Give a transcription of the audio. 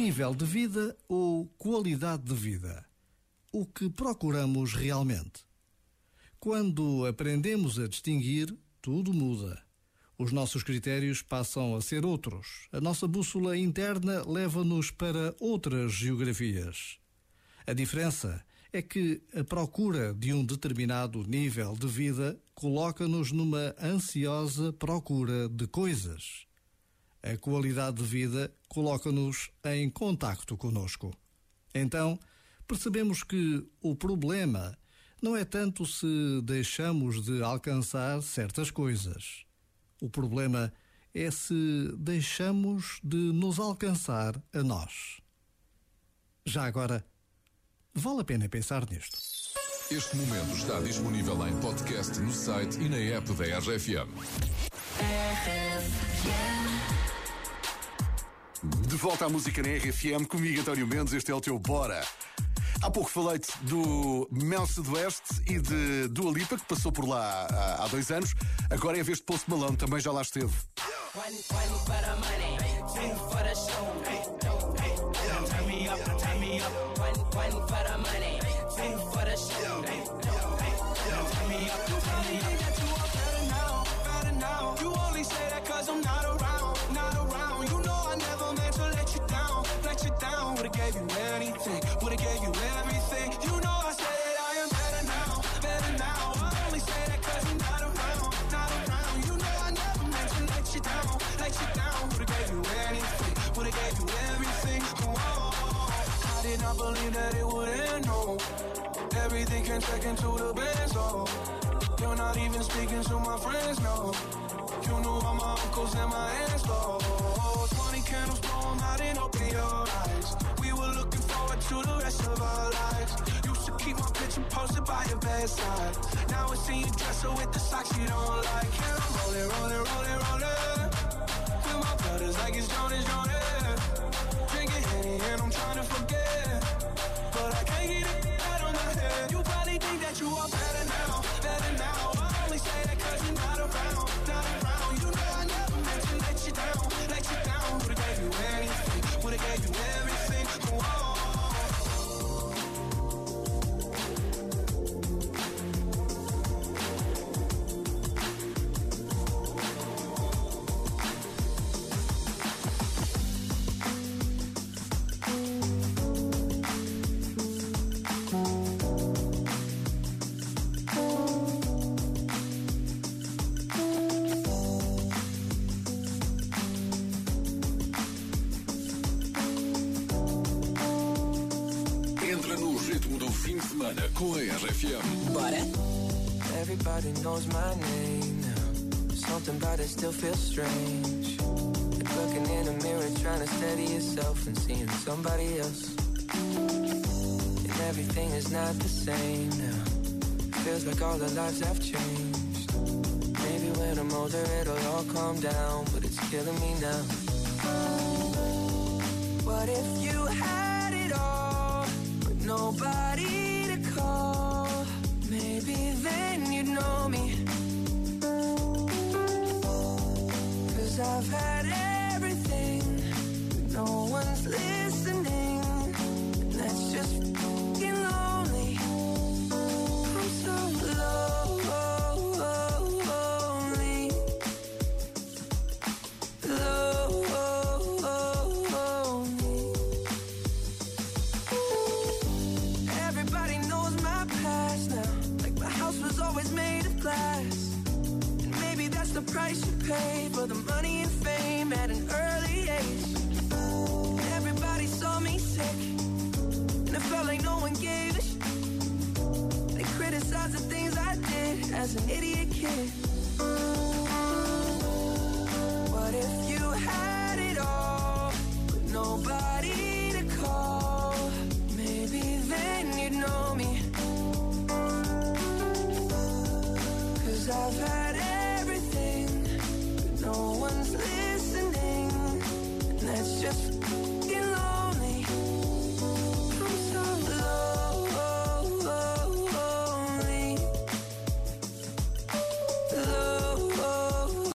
Nível de vida ou qualidade de vida? O que procuramos realmente? Quando aprendemos a distinguir, tudo muda. Os nossos critérios passam a ser outros. A nossa bússola interna leva-nos para outras geografias. A diferença é que a procura de um determinado nível de vida coloca-nos numa ansiosa procura de coisas. A qualidade de vida coloca-nos em contacto conosco. Então, percebemos que o problema não é tanto se deixamos de alcançar certas coisas. O problema é se deixamos de nos alcançar a nós. Já agora, vale a pena pensar nisto. Este momento está disponível em podcast no site e na app da RFM. De volta à música na RFM, comigo António Mendes, este é o teu Bora. Há pouco falei-te do Mel Sudoeste e de Dua Lipa, que passou por lá há, há dois anos. Agora é a vez de Post Malone, também já lá esteve. One, one for the money, two for the show. Turn me up, turn me up. One, one for the money, two for no. Everything can check into the best, oh. You're not even speaking to my friends, no. You know all my uncles and my aunts, oh. 20 candles, blow out and open your eyes. We were looking forward to the rest of our lives. Used to keep my picture posted by your bedside. Now I see you dress her with the socks you don't like. And I'm rolling, rolling, rolling, rolling. With my brothers like it's Jonas, Jonas. Drinking Henny and I'm trying ritmo do fim de semana com a RFM. Bora? Everybody knows my name now. Something about it still feels strange. Like looking in a mirror, trying to steady yourself and seeing somebody else. And everything is not the same now. Feels like all our lives have changed. Maybe when I'm older, it'll all calm down, but it's killing me now. What if you had I've had everything, no one's listening. That's the price you pay for the money and fame at an early age. Everybody saw me sick, and it felt like no one gave a shit. They criticized the things I did as an idiot kid. What if you had it all, but nobody to call? Maybe then you'd know me. Cause I've had this